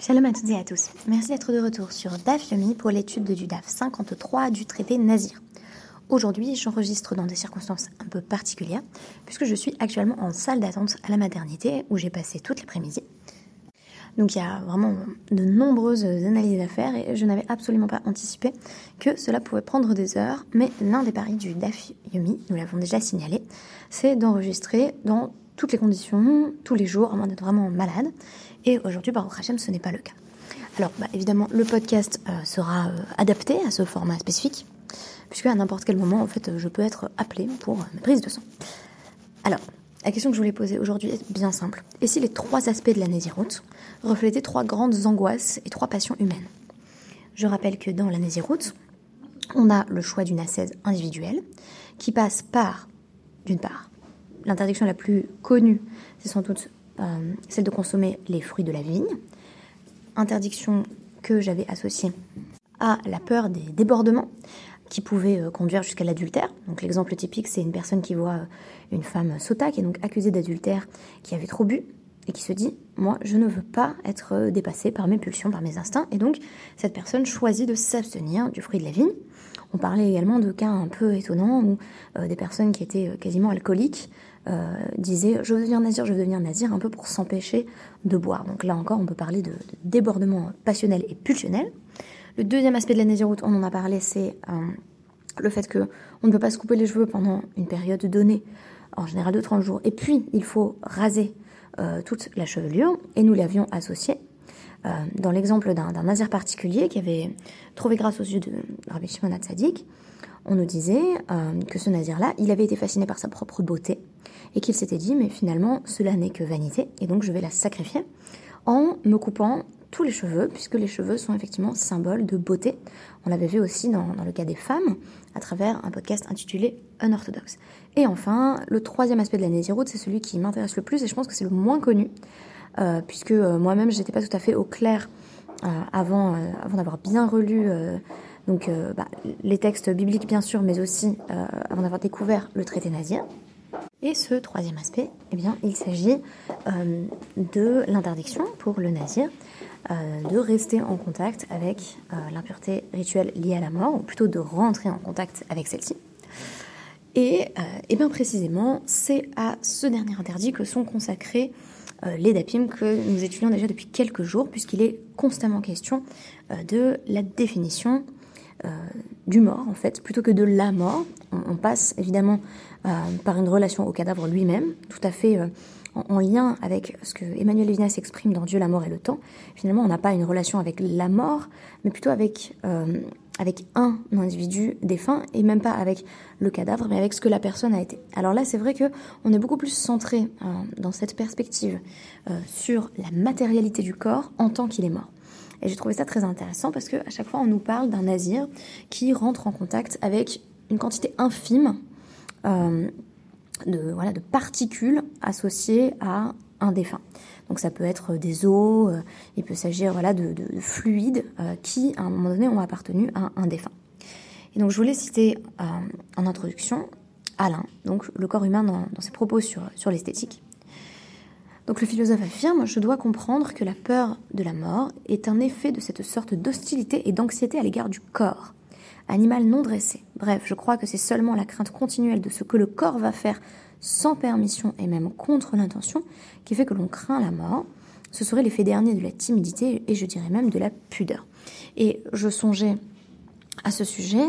Shalom à toutes et à tous. Merci d'être de retour sur DAF Yomi pour l'étude du DAF 53 du traité Nazir. Aujourd'hui, j'enregistre dans des circonstances un peu particulières puisque je suis actuellement en salle d'attente à la maternité où j'ai passé toute l'après-midi. Donc il y a vraiment de nombreuses analyses à faire et je n'avais absolument pas anticipé que cela pouvait prendre des heures. Mais l'un des paris du DAF Yomi, nous l'avons déjà signalé, c'est d'enregistrer dans toutes les conditions, tous les jours, à moins d'être vraiment malade. Et aujourd'hui, Baruch Hashem, ce n'est pas le cas. Alors, bah, évidemment, le podcast euh, sera euh, adapté à ce format spécifique, puisque à n'importe quel moment, en fait, je peux être appelé pour ma prise de sang. Alors, la question que je voulais poser aujourd'hui est bien simple. Et si les trois aspects de la Nésiroute reflétaient trois grandes angoisses et trois passions humaines? Je rappelle que dans la Nésiroute, on a le choix d'une ascèse individuelle qui passe par, d'une part, l'interdiction la plus connue, c'est sans doute euh, celle de consommer les fruits de la vigne. Interdiction que j'avais associée à la peur des débordements qui pouvaient euh, conduire jusqu'à l'adultère. Donc l'exemple typique, c'est une personne qui voit euh, une femme sota, qui est donc accusée d'adultère, qui avait trop bu, et qui se dit, moi, je ne veux pas être dépassée par mes pulsions, par mes instincts, et donc cette personne choisit de s'abstenir du fruit de la vigne. On parlait également de cas un peu étonnants où des personnes qui étaient quasiment alcooliques euh, disait je veux devenir nazir, je veux devenir nazir, un peu pour s'empêcher de boire. Donc là encore, on peut parler de, débordement passionnel et pulsionnel. Le deuxième aspect de la naziroute, on en a parlé, c'est euh, le fait que on ne peut pas se couper les cheveux pendant une période donnée, en général de 30 jours, et puis il faut raser euh, toute la chevelure, et nous l'avions associé dans l'exemple d'un nazir particulier qui avait trouvé grâce aux yeux de Rabbi Shimon Tzadik, on nous disait que ce nazir-là, il avait été fasciné par sa propre beauté, et qu'il s'était dit, mais finalement, cela n'est que vanité, et donc je vais la sacrifier en me coupant tous les cheveux, puisque les cheveux sont effectivement symboles de beauté. On l'avait vu aussi dans, le cas des femmes, à travers un podcast intitulé Unorthodoxe. Et enfin, le troisième aspect de la Nésiroute, c'est celui qui m'intéresse le plus, et je pense que c'est le moins connu, euh, puisque euh, moi-même, j'étais pas tout à fait au clair euh, avant, avant d'avoir bien relu donc, bah, les textes bibliques, bien sûr, mais aussi avant d'avoir découvert le traité nazir. Et ce troisième aspect, eh bien, il s'agit euh, de l'interdiction pour le nazir euh, de rester en contact avec euh, l'impureté rituelle liée à la mort, ou plutôt de rentrer en contact avec celle-ci. Et, bien précisément, c'est à ce dernier interdit que sont consacrés les dapim que nous étudions déjà depuis quelques jours, puisqu'il est constamment question de la définition du mort, en fait, plutôt que de la mort. On, passe évidemment par une relation au cadavre lui-même, tout à fait euh, en, lien avec ce que Emmanuel Levinas exprime dans Dieu, la mort et le temps. Finalement, on n'a pas une relation avec la mort, mais plutôt avec, euh, avec un individu défunt, et même pas avec le cadavre, mais avec ce que la personne a été. Alors là, c'est vrai que on est beaucoup plus centré dans cette perspective sur la matérialité du corps en tant qu'il est mort. Et j'ai trouvé ça très intéressant parce qu'à chaque fois, on nous parle d'un nazir qui rentre en contact avec une quantité infime euh, de, voilà, de particules associées à un défunt. Donc ça peut être des eaux, euh, il peut s'agir voilà, de, fluides euh, qui, à un moment donné, ont appartenu à un défunt. Et donc je voulais citer en introduction Alain, donc le corps humain dans, ses propos sur, sur l'esthétique. Donc le philosophe affirme, je dois comprendre que la peur de la mort est un effet de cette sorte d'hostilité et d'anxiété à l'égard du corps animal non dressé. Bref, je crois que c'est seulement la crainte continuelle de ce que le corps va faire sans permission et même contre l'intention qui fait que l'on craint la mort. Ce serait l'effet dernier de la timidité et je dirais même de la pudeur. Et je songeais à ce sujet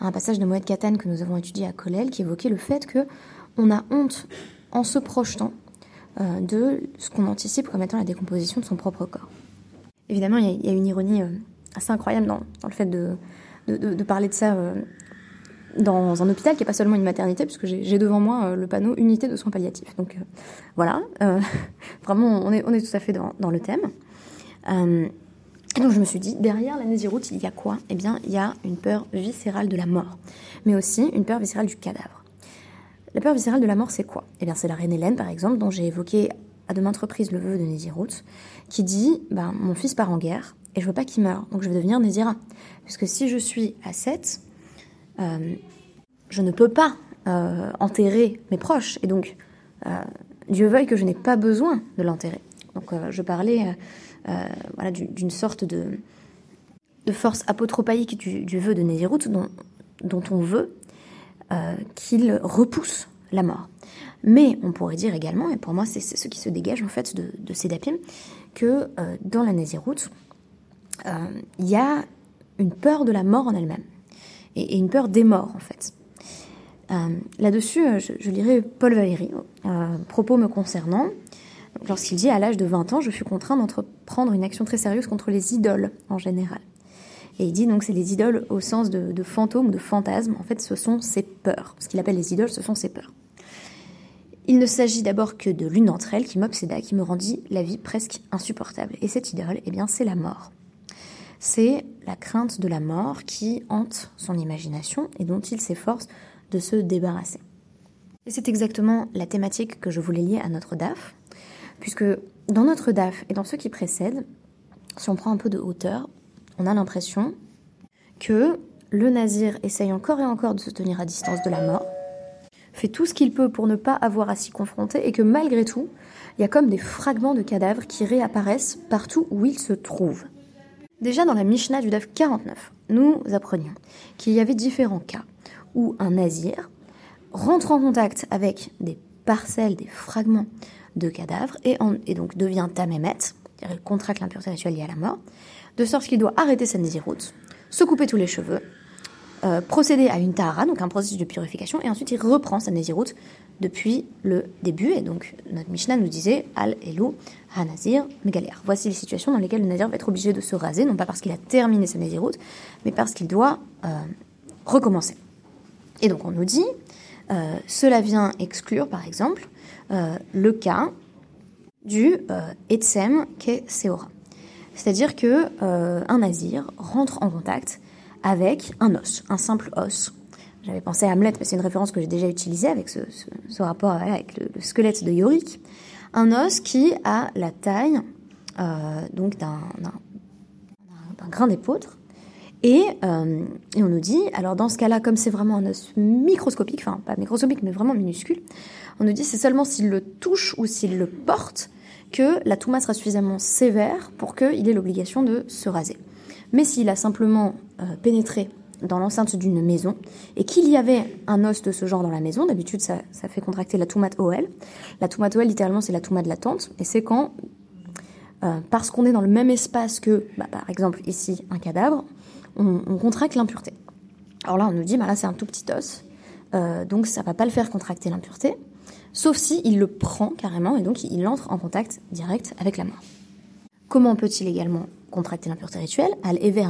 à un passage de Moed Katan que nous avons étudié à Colel qui évoquait le fait que on a honte en se projetant euh, de ce qu'on anticipe comme étant la décomposition de son propre corps. Évidemment, il y, a une ironie euh, assez incroyable dans le fait de, de, parler de ça euh, dans un hôpital qui n'est pas seulement une maternité, puisque j'ai devant moi euh, le panneau unité de soins palliatifs. Donc euh, voilà, vraiment on est, on est tout à fait dans, le thème. donc je me suis dit, derrière la Nésiroute, il y a quoi? Eh bien, il y a une peur viscérale de la mort, mais aussi une peur viscérale du cadavre. La peur viscérale de la mort, c'est quoi? Eh bien, c'est la reine Hélène, par exemple, dont j'ai évoqué à de maintes reprises le vœu de Nésiroute, qui dit ben, Mon fils part en guerre, et je veux pas qu'il meure, donc je vais devenir Nézira. Puisque si je suis à 7, euh, je ne peux pas euh, enterrer mes proches, et donc euh, Dieu veuille que je n'ai pas besoin de l'enterrer. Donc je parlais voilà, d'une sorte de, force apotropaïque du, vœu de Nézirut dont on veut qu'il repousse la mort. Mais on pourrait dire également, et pour moi c'est ce qui se dégage en fait de, ces dapim, que dans la Nézirut, il y a une peur de la mort en elle-même et, une peur des morts en fait. Euh, là-dessus, euh, je, lirai Paul Valéry, euh, propos me concernant, lorsqu'il dit à l'âge de 20 ans, je fus contraint d'entreprendre une action très sérieuse contre les idoles en général. Et il dit donc c'est les idoles au sens de, de fantômes ou de fantasmes. En fait, ce sont ses peurs. Ce qu'il appelle les idoles, ce sont ses peurs. Il ne s'agit d'abord que de l'une d'entre elles qui m'obséda, qui me rendit la vie presque insupportable. Et cette idole, eh bien, c'est la mort c'est la crainte de la mort qui hante son imagination et dont il s'efforce de se débarrasser. Et c'est exactement la thématique que je voulais lier à notre DAF, puisque dans notre DAF et dans ceux qui précèdent, si on prend un peu de hauteur, on a l'impression que le nazir essaye encore et encore de se tenir à distance de la mort, fait tout ce qu'il peut pour ne pas avoir à s'y confronter et que malgré tout, il y a comme des fragments de cadavres qui réapparaissent partout où il se trouve. Déjà dans la Mishnah du DAF 49, nous apprenions qu'il y avait différents cas où un nazir rentre en contact avec des parcelles, des fragments de cadavres et, donc devient tamémet, il contracte l'impureté rituelle liée à la mort, de sorte qu'il doit arrêter sa naziroute, se couper tous les cheveux, euh, procéder à une tahara, donc un processus de purification, et ensuite il reprend sa naziroute depuis le début. Et donc notre Mishnah nous disait Al Elou Hanazir Megaler. Voici les situations dans lesquelles le Nazir va être obligé de se raser, non pas parce qu'il a terminé sa naziroute, mais parce qu'il doit euh, recommencer. Et donc on nous dit euh, cela vient exclure par exemple le cas du Etsem Ke Seora. C'est-à-dire que un nazir rentre en contact avec un os, un simple os. J'avais pensé à Hamlet, mais c'est une référence que j'ai déjà utilisée avec ce, rapport avec le, squelette de Yorick. Un os qui a la taille euh, donc d'un grain d'épeautre. Et, euh, et, on nous dit, alors dans ce cas-là, comme c'est vraiment un os microscopique, enfin pas microscopique, mais vraiment minuscule, on nous dit c'est seulement s'il le touche ou s'il le porte que la touma sera suffisamment sévère pour qu'il ait l'obligation de se raser. Mais s'il a simplement euh, pénétré dans l'enceinte d'une maison et qu'il y avait un os de ce genre dans la maison, d'habitude ça, fait contracter la toumate OL. La toumate OL, littéralement, c'est la toumate de la tente et c'est quand, euh, parce qu'on est dans le même espace que, bah, par exemple ici, un cadavre, on, contracte l'impureté. Alors là, on nous dit, bah là c'est un tout petit os, euh, donc ça va pas le faire contracter l'impureté, sauf si il le prend carrément et donc il entre en contact direct avec la mort. Comment peut-il également contracter l'impureté rituelle, al ever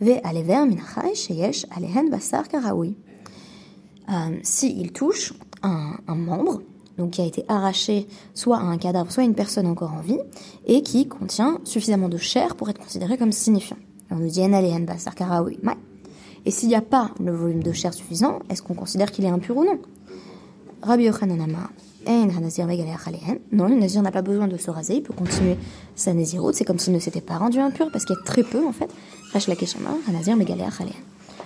ve al ever sheyesh alehen basar karaoui. Euh, si il touche un, un, membre, donc qui a été arraché soit à un cadavre, soit à une personne encore en vie, et qui contient suffisamment de chair pour être considéré comme signifiant. on nous dit en basar karaoui. Et s'il n'y a pas le volume de chair suffisant, est-ce qu'on considère qu'il est impur ou non? Rabbi Yochanan non, le nazir n'a pas besoin de se raser, il peut continuer sa naziroute. C'est comme s'il ne s'était pas rendu impur, parce qu'il y a très peu, en fait.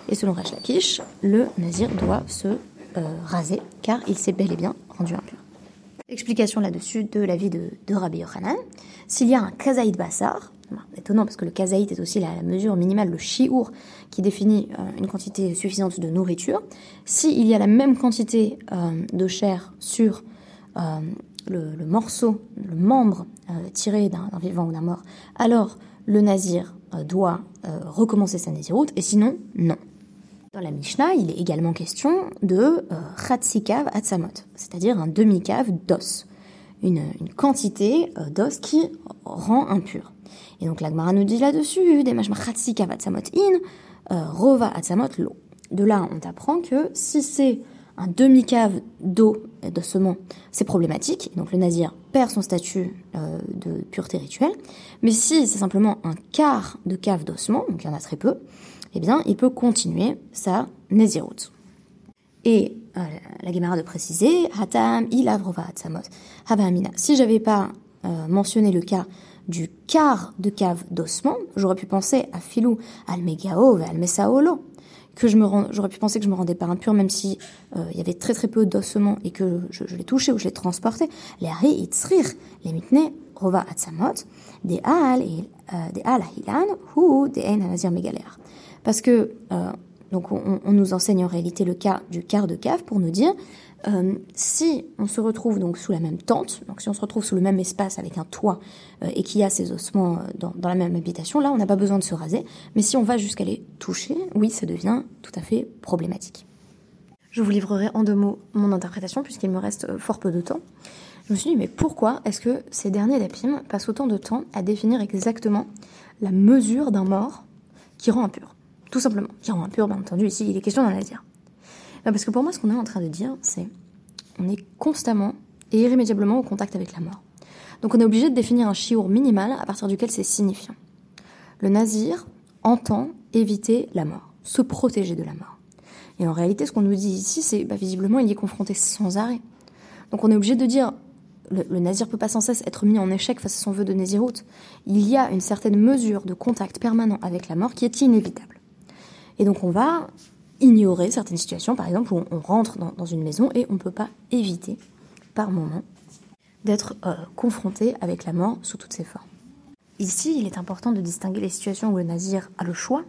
Et selon Rash Lakish, le nazir doit se euh, raser, car il s'est bel et bien rendu impur. Explication là-dessus de l'avis de, Rabbi Yochanan. S'il y a un kazaïd bassar, étonnant parce que le kazaïd est aussi la, mesure minimale, le shiur, qui définit euh, une quantité suffisante de nourriture. S'il y a la même quantité euh, de chair sur euh, le, morceau, le membre euh, tiré d'un vivant ou d'un mort, alors le nazir euh, doit recommencer sa naziroute, et sinon, non. Dans la Mishnah, il est également question de Khatsikav Atsamot, c'est-à-dire un demi-cave d'os, une, quantité d'os qui rend impur. Et donc l'Agmara nous dit là-dessus, des Khatsikav Atsamot in, Rova Atsamot l'eau. De là, on apprend que si c'est un demi-cave d'eau et d'ossement, c'est problématique. Donc le nazir perd son statut euh, de pureté rituelle. Mais si c'est simplement un quart de cave d'ossement, donc il y en a très peu, eh bien il peut continuer sa naziroute. Et euh, la Gemara de préciser, Hatam ilavrova samot Habamina. Si j'avais pas euh, mentionné le cas du quart de cave d'ossement, j'aurais pu penser à Filou al-Megao al Mesaolo que je me j'aurais pu penser que je me rendais pas impur même si euh, il y avait très très peu d'ossements et que je, je l'ai touché ou je l'ai transporté. Les ari itzrir, les mitne rova atzamot, des al et des al hilan ou des ein nazir mégalère. Parce que donc on, nous enseigne en réalité le cas du quart de cave pour nous dire euh, si on se retrouve donc sous la même tente, donc si on se retrouve sous le même espace avec un toit euh, et qu'il y a ces ossements euh, dans, la même habitation, là on n'a pas besoin de se raser. Mais si on va jusqu'à les toucher, oui, ça devient tout à fait problématique. Je vous livrerai en deux mots mon interprétation puisqu'il me reste fort peu de temps. Je me suis dit mais pourquoi est-ce que ces derniers lapim passent autant de temps à définir exactement la mesure d'un mort qui rend impur? Tout simplement. Qui rend impur, bien entendu, ici il est question d'en Parce que pour moi, ce qu'on est en train de dire, c'est on est constamment et irrémédiablement au contact avec la mort. Donc on est obligé de définir un chiour minimal à partir duquel c'est signifiant. Le nazir entend éviter la mort, se protéger de la mort. Et en réalité, ce qu'on nous dit ici, c'est bah, visiblement il est confronté sans arrêt. Donc on est obligé de dire le, le nazir peut pas sans cesse être mis en échec face à son vœu de naziroute. Il y a une certaine mesure de contact permanent avec la mort qui est inévitable. Et donc on va ignorer certaines situations, par exemple, où on rentre dans, une maison et on ne peut pas éviter, par moment, d'être euh, confronté avec la mort sous toutes ses formes. Ici, il est important de distinguer les situations où le nazir a le choix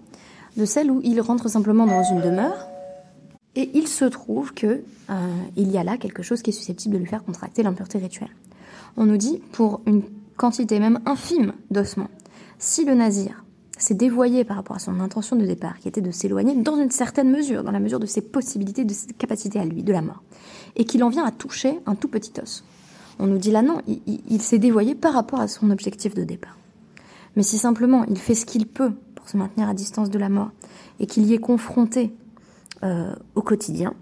de celles où il rentre simplement dans une demeure et il se trouve que euh, il y a là quelque chose qui est susceptible de lui faire contracter l'impureté rituelle. On nous dit pour une quantité même infime d'ossements, si le nazir s'est dévoyé par rapport à son intention de départ, qui était de s'éloigner dans une certaine mesure, dans la mesure de ses possibilités, de ses capacités à lui, de la mort, et qu'il en vient à toucher un tout petit os. On nous dit là non, il, s'est dévoyé par rapport à son objectif de départ. Mais si simplement il fait ce qu'il peut pour se maintenir à distance de la mort, et qu'il y est confronté euh, au quotidien,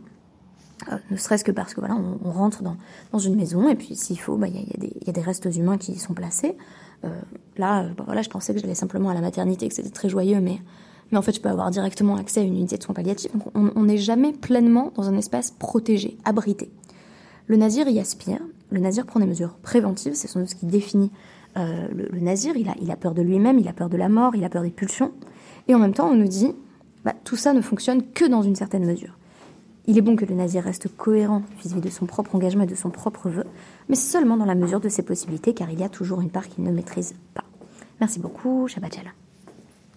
euh, ne serait-ce que parce que voilà, on, rentre dans, une maison et puis s'il faut, bah, il y, y, a des restes humains qui y sont placés. Euh, là, bah, voilà, je pensais que j'allais simplement à la maternité, que c'était très joyeux, mais, mais en fait, je peux avoir directement accès à une unité de soins palliatifs. Donc, on n'est jamais pleinement dans un espace protégé, abrité. Le nazir y aspire. Le nazir prend des mesures préventives, c'est sans doute ce qui définit euh, le, nazir. Il a, il a peur de lui-même, il a peur de la mort, il a peur des pulsions. Et en même temps, on nous dit, bah, tout ça ne fonctionne que dans une certaine mesure. Il est bon que le nazir reste cohérent vis-à-vis de son propre engagement et de son propre vœu, mais seulement dans la mesure de ses possibilités, car il y a toujours une part qu'il ne maîtrise pas. Merci beaucoup, Shabbat Shalom.